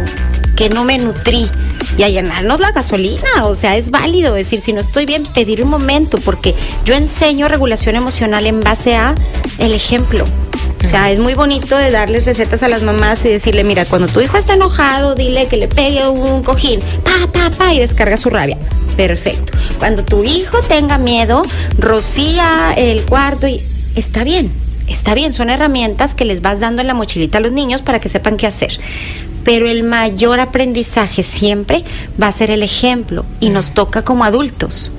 S2: qué no me nutrí y a llenarnos la gasolina. O sea, es válido decir, si no estoy bien, pedir un momento, porque yo enseño regulación emocional en base a el ejemplo. O sea, es muy bonito de darles recetas a las mamás y decirle, mira, cuando tu hijo está enojado, dile que le pegue un cojín, pa, pa, pa, y descarga su rabia. Perfecto. Cuando tu hijo tenga miedo, rocía el cuarto y está bien. Está bien, son herramientas que les vas dando en la mochilita a los niños para que sepan qué hacer pero el mayor aprendizaje siempre va a ser el ejemplo y nos toca como adultos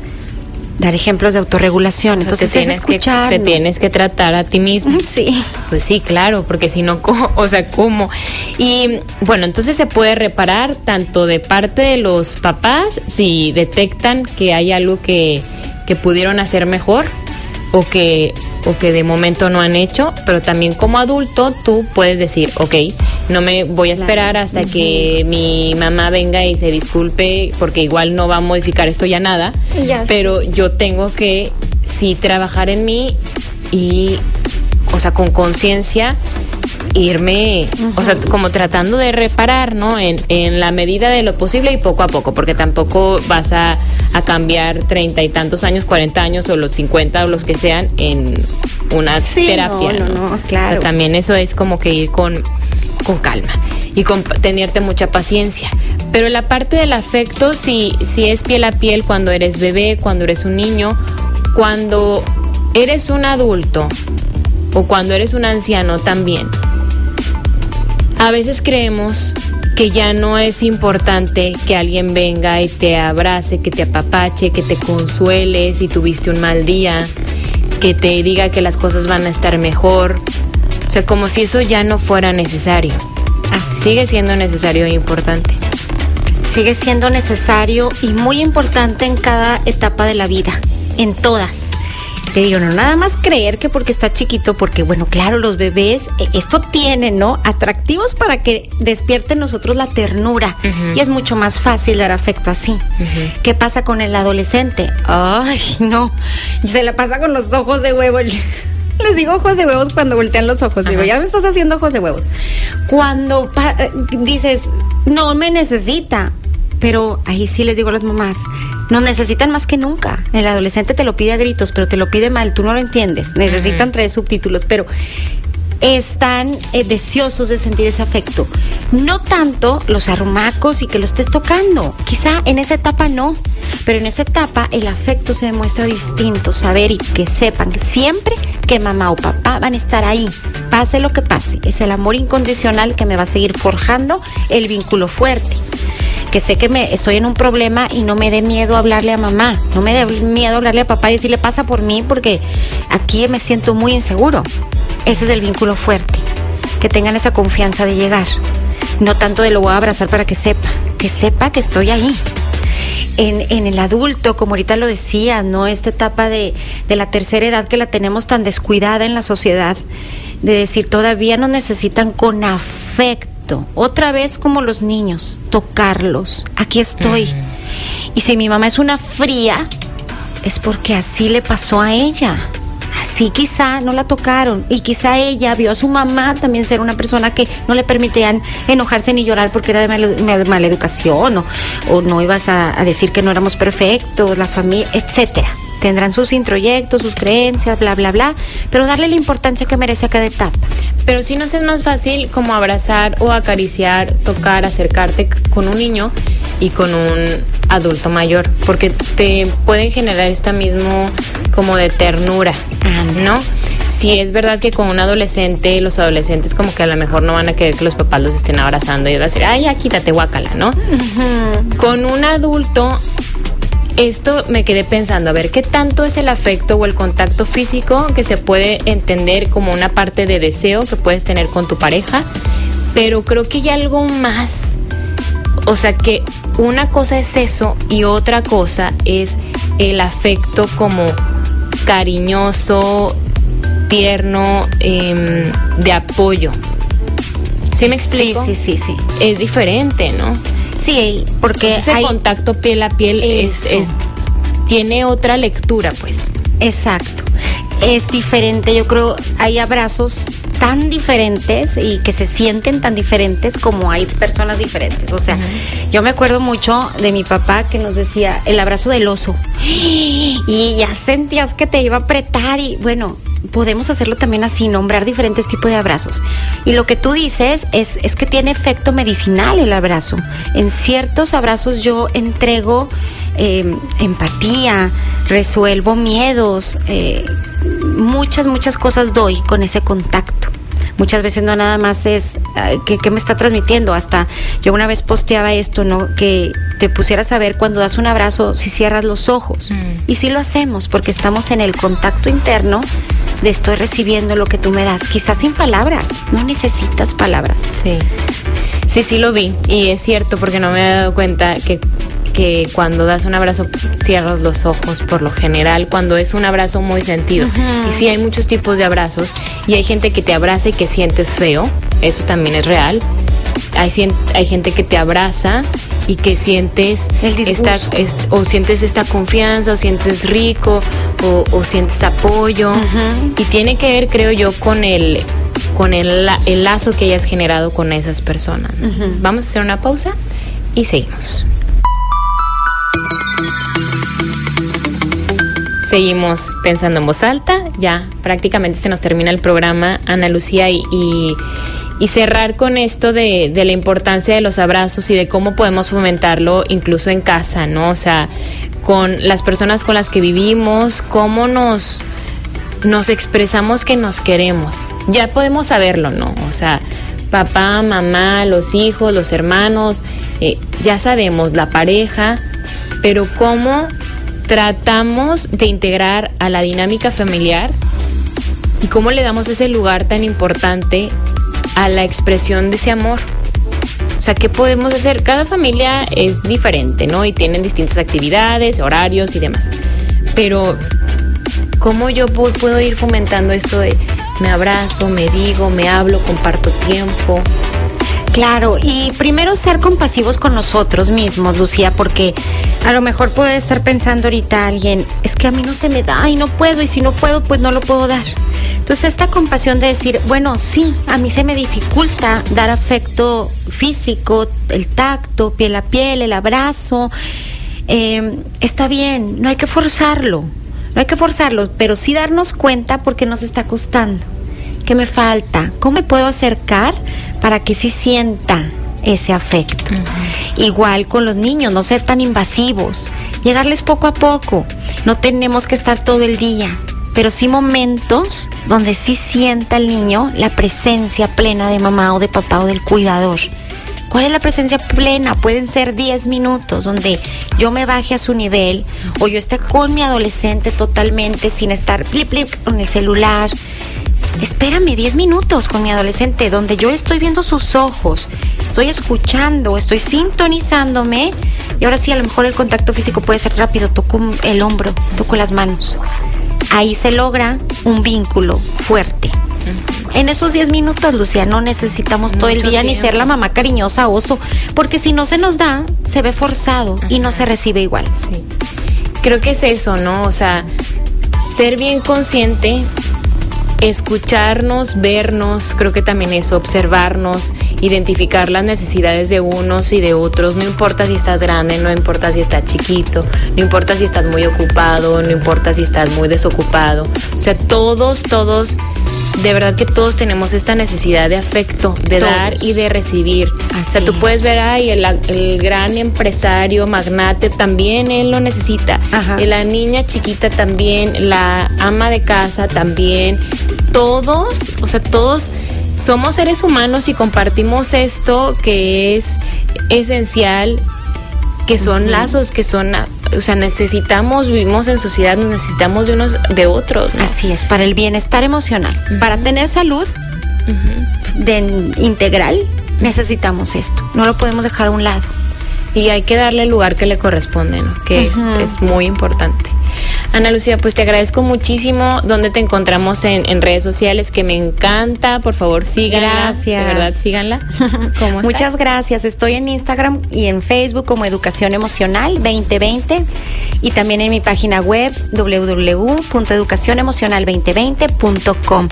S2: dar ejemplos de autorregulación. Entonces
S1: te tienes, que, te tienes que tratar a ti mismo.
S2: Sí.
S1: Pues sí, claro, porque si no, o sea, ¿cómo? Y bueno, entonces se puede reparar tanto de parte de los papás si detectan que hay algo que, que pudieron hacer mejor o que o que de momento no han hecho, pero también como adulto tú puedes decir, ok, no me voy a esperar hasta que mi mamá venga y se disculpe, porque igual no va a modificar esto ya nada, pero yo tengo que sí trabajar en mí y, o sea, con conciencia irme, o sea, como tratando de reparar, ¿no? En, en, la medida de lo posible y poco a poco, porque tampoco vas a, a cambiar treinta y tantos años, cuarenta años o los cincuenta o los que sean en una terapia. No, no, claro. también eso es como que ir con, con calma y con tenerte mucha paciencia. Pero la parte del afecto, si, si es piel a piel cuando eres bebé, cuando eres un niño, cuando eres un adulto o cuando eres un anciano también a veces creemos que ya no es importante que alguien venga y te abrace, que te apapache, que te consuele si tuviste un mal día, que te diga que las cosas van a estar mejor. O sea, como si eso ya no fuera necesario. Sigue siendo necesario e importante.
S2: Sigue siendo necesario y muy importante en cada etapa de la vida, en todas te digo, no nada más creer que porque está chiquito, porque bueno, claro, los bebés, eh, esto tiene, ¿no? Atractivos para que despierten nosotros la ternura. Y es mucho más fácil dar afecto así. ¿Qué pasa con el adolescente? Ay, no, se la pasa con los ojos de huevo. Les digo ojos de huevos cuando voltean los ojos. Digo, ya me estás haciendo ojos de huevos. Cuando eh, dices, no me necesita, pero ahí sí les digo a las mamás, nos necesitan más que nunca. El adolescente te lo pide a gritos, pero te lo pide mal, tú no lo entiendes. Necesitan tres subtítulos, pero están eh, deseosos de sentir ese afecto. No tanto los arrumacos y que lo estés tocando. Quizá en esa etapa no, pero en esa etapa el afecto se demuestra distinto. Saber y que sepan siempre que mamá o papá van a estar ahí, pase lo que pase. Es el amor incondicional que me va a seguir forjando el vínculo fuerte que sé que me estoy en un problema y no me dé miedo hablarle a mamá, no me dé miedo hablarle a papá y decirle pasa por mí porque aquí me siento muy inseguro. Ese es el vínculo fuerte, que tengan esa confianza de llegar, no tanto de lo voy a abrazar para que sepa, que sepa que estoy ahí. En, en, el adulto, como ahorita lo decía, ¿no? Esta etapa de, de, la tercera edad que la tenemos tan descuidada en la sociedad, de decir, todavía nos necesitan con afecto otra vez como los niños, tocarlos. Aquí estoy. Y si mi mamá es una fría, es porque así le pasó a ella. Así quizá no la tocaron. Y quizá ella vio a su mamá también ser una persona que no le permitían enojarse ni llorar porque era de mala, educación o, o, no ibas a, a decir que no éramos perfectos, la familia, etcétera tendrán sus introyectos, sus creencias, bla, bla, bla, pero darle la importancia que merece a cada etapa.
S1: Pero si no es más fácil como abrazar o acariciar, tocar, acercarte con un niño y con un adulto mayor, porque te pueden generar esta mismo como de ternura, ¿no? Si es verdad que con un adolescente, los adolescentes como que a lo mejor no van a querer que los papás los estén abrazando y va a decir, ay, ya quítate guacala, ¿no? Con un adulto esto me quedé pensando, a ver, ¿qué tanto es el afecto o el contacto físico que se puede entender como una parte de deseo que puedes tener con tu pareja? Pero creo que hay algo más. O sea que una cosa es eso y otra cosa es el afecto como cariñoso, tierno, em, de apoyo. ¿Sí me explico?
S2: Sí, sí, sí, sí.
S1: Es diferente, ¿no?
S2: Sí, porque
S1: ese
S2: hay-
S1: contacto piel a piel es- tiene otra lectura, pues.
S2: Exacto. Es diferente, yo creo, hay abrazos tan diferentes y que se sienten tan diferentes como hay personas diferentes. O sea, yo me acuerdo mucho de mi papá que nos decía el abrazo del oso. Y ya sentías que te iba a apretar y bueno, podemos hacerlo también así, nombrar diferentes tipos de abrazos. Y lo que tú dices es, que tiene efecto medicinal el abrazo. En ciertos abrazos yo entrego eh, empatía, resuelvo miedos, eh, muchas, muchas cosas doy con ese contacto. Muchas veces no nada más es que, que me está transmitiendo, hasta yo una vez posteaba esto, ¿no? Que te pusieras a ver cuando das un abrazo si cierras los ojos.
S1: Mm.
S2: Y sí lo hacemos porque estamos en el contacto interno de estoy recibiendo lo que tú me das, quizás sin palabras, no necesitas palabras.
S1: Sí. Sí, sí lo vi. Y es cierto, porque no me había dado cuenta que, que cuando das un abrazo cierras los ojos por lo general, cuando es un abrazo muy sentido. Y sí, hay muchos tipos de abrazos. Y hay gente que te abraza y que sientes feo. Eso también es real. Hay, hay gente que te abraza y que sientes
S2: El
S1: esta, est- o sientes esta confianza o sientes rico o, o sientes apoyo y tiene que ver creo yo con el con el, el lazo que hayas generado con esas personas vamos a hacer una pausa y seguimos Seguimos pensando en voz alta, ya prácticamente se nos termina el programa, Ana Lucía, y, cerrar con esto de, de la importancia de los abrazos y de cómo podemos fomentarlo incluso en casa, ¿no? O sea, con las personas con las que vivimos, cómo nos, nos expresamos que nos queremos. Ya podemos saberlo, ¿no? O sea, papá, mamá, los hijos, los hermanos, eh, ya sabemos, la pareja, pero cómo tratamos de integrar a la dinámica familiar y cómo le damos ese lugar tan importante a la expresión de ese amor. O sea, ¿qué podemos hacer? Cada familia es diferente, ¿no? Y tienen distintas actividades, horarios y demás. Pero, ¿cómo yo pu- puedo ir fomentando esto de me abrazo, me digo, me hablo, comparto tiempo?
S2: Claro, y primero ser compasivos con nosotros mismos, Lucía, porque a lo mejor puede estar pensando ahorita alguien, es que a mí no se me da y no puedo, y si no puedo, pues no lo puedo dar. Entonces esta compasión de decir, bueno, sí, a mí se me dificulta dar afecto físico, el tacto, piel a piel, el abrazo, eh, está bien, no hay que forzarlo, no hay que forzarlo, pero sí darnos cuenta porque nos está costando. ¿Qué me falta? ¿Cómo me puedo acercar para que sí sienta ese afecto? Igual con los niños, no ser tan invasivos, llegarles poco a poco. No tenemos que estar todo el día, pero sí momentos donde sí sienta el niño la presencia plena de mamá o de papá o del cuidador. ¿Cuál es la presencia plena? Pueden ser 10 minutos donde yo me baje a su nivel o yo esté con mi adolescente totalmente sin estar plip, plip con el celular. Espérame 10 minutos con mi adolescente donde yo estoy viendo sus ojos, estoy escuchando, estoy sintonizándome y ahora sí a lo mejor el contacto físico puede ser rápido, toco el hombro, toco las manos. Ahí se logra un vínculo fuerte. En esos 10 minutos, Lucía, no necesitamos todo el día ni ser la mamá cariñosa oso, porque si no se nos da, se ve forzado y no se recibe igual.
S1: Sí. Creo que es eso, ¿no? O sea, ser bien consciente, escucharnos, vernos, creo que también eso, observarnos, identificar las necesidades de unos y de otros, no importa si estás grande, no importa si estás chiquito, no importa si estás muy ocupado, no importa si estás muy desocupado, o sea, todos, todos, de verdad que todos tenemos esta necesidad de afecto, de
S2: Todos.
S1: dar y de recibir. o sea, tú
S2: es.
S1: puedes ver, ay, el, el gran empresario, magnate, también él lo necesita.
S2: Ajá.
S1: Y la niña chiquita también, la ama de casa también. Todos, o sea, todos somos seres humanos y compartimos esto que es esencial, que son lazos, que son, o sea, necesitamos, vivimos en sociedad, necesitamos de unos de otros. ¿no?
S2: Así es, para el bienestar emocional. Para tener salud de, integral, necesitamos esto. No lo podemos dejar a un lado.
S1: Y hay que darle el lugar que le corresponde, ¿no? que es- es, muy importante. Ana Lucía, pues te agradezco muchísimo. ¿Dónde te encontramos en, redes sociales? Que me encanta. Por favor, síganla. Gracias. De verdad, síganla.
S2: ¿Cómo Muchas gracias. Estoy en Instagram y en Facebook como Educación Emocional 2020 y también en mi página web www.educacionemocional2020.com.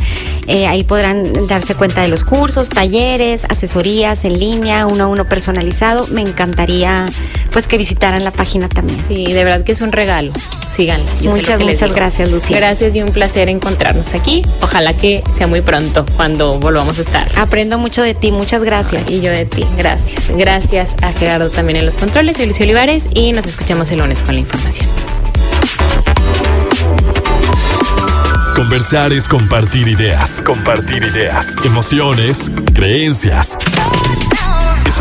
S2: Eh, ahí podrán darse cuenta de los cursos, talleres, asesorías en línea, uno a uno personalizado. Me encantaría pues que visitaran la página también.
S1: Sí, de verdad que es un regalo. Síganla.
S2: Muchas, muchas gracias, Lucía.
S1: Gracias y un placer encontrarnos aquí. Ojalá que sea muy pronto cuando volvamos a estar.
S2: Aprendo mucho de ti, muchas gracias.
S1: y yo de ti, gracias. Gracias a Gerardo también en los controles. Soy Lucía Olivares y nos escuchamos el lunes con la información.
S3: Conversar es compartir ideas, compartir ideas, emociones, creencias.